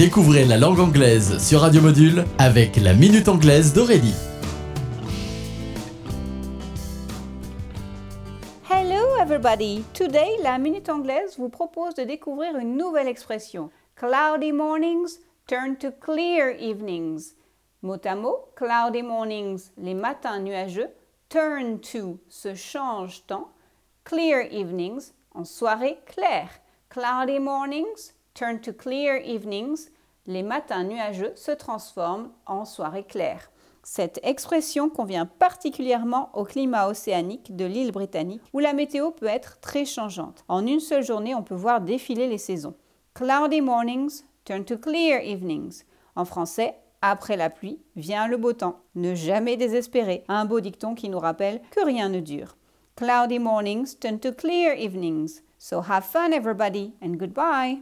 Découvrez la langue anglaise sur Radio Module avec la Minute Anglaise d'Aurélie. Hello everybody! Today, la Minute Anglaise vous propose de découvrir une nouvelle expression. Cloudy mornings turn to clear evenings. Mot à mot, cloudy mornings, les matins nuageux, turn to, se change temps, clear evenings, en soirée claire. Cloudy mornings turn to clear evenings, les matins nuageux se transforment en soirée claire. Cette expression convient particulièrement au climat océanique de l'île britannique où la météo peut être très changeante. En une seule journée, on peut voir défiler les saisons. Cloudy mornings turn to clear evenings. En français, après la pluie vient le beau temps. Ne jamais désespérer. Un beau dicton qui nous rappelle que rien ne dure. Cloudy mornings turn to clear evenings. So have fun everybody and goodbye.